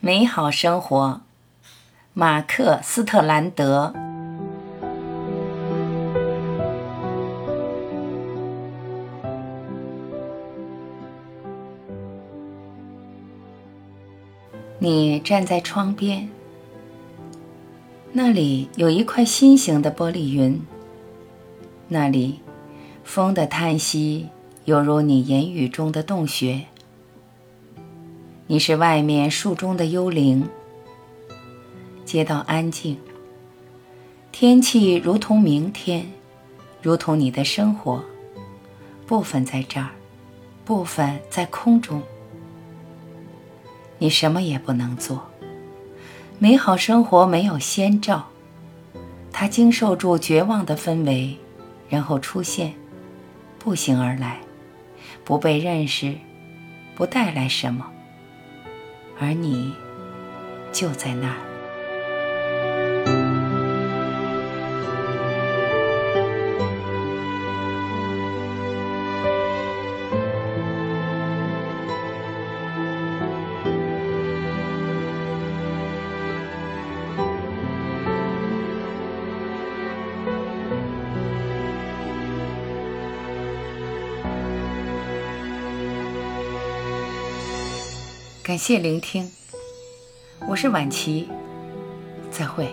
美好生活，马克·斯特兰德。你站在窗边，那里有一块心形的玻璃云，那里风的叹息犹如你言语中的洞穴。你是外面树中的幽灵，街道安静，天气如同明天，如同你的生活，部分在这儿，部分在空中。你什么也不能做，美好生活没有先兆，它经受住绝望的氛围，然后出现，步行而来，不被认识，不带来什么。而你就在那儿。感谢聆听，我是婉琪，再会。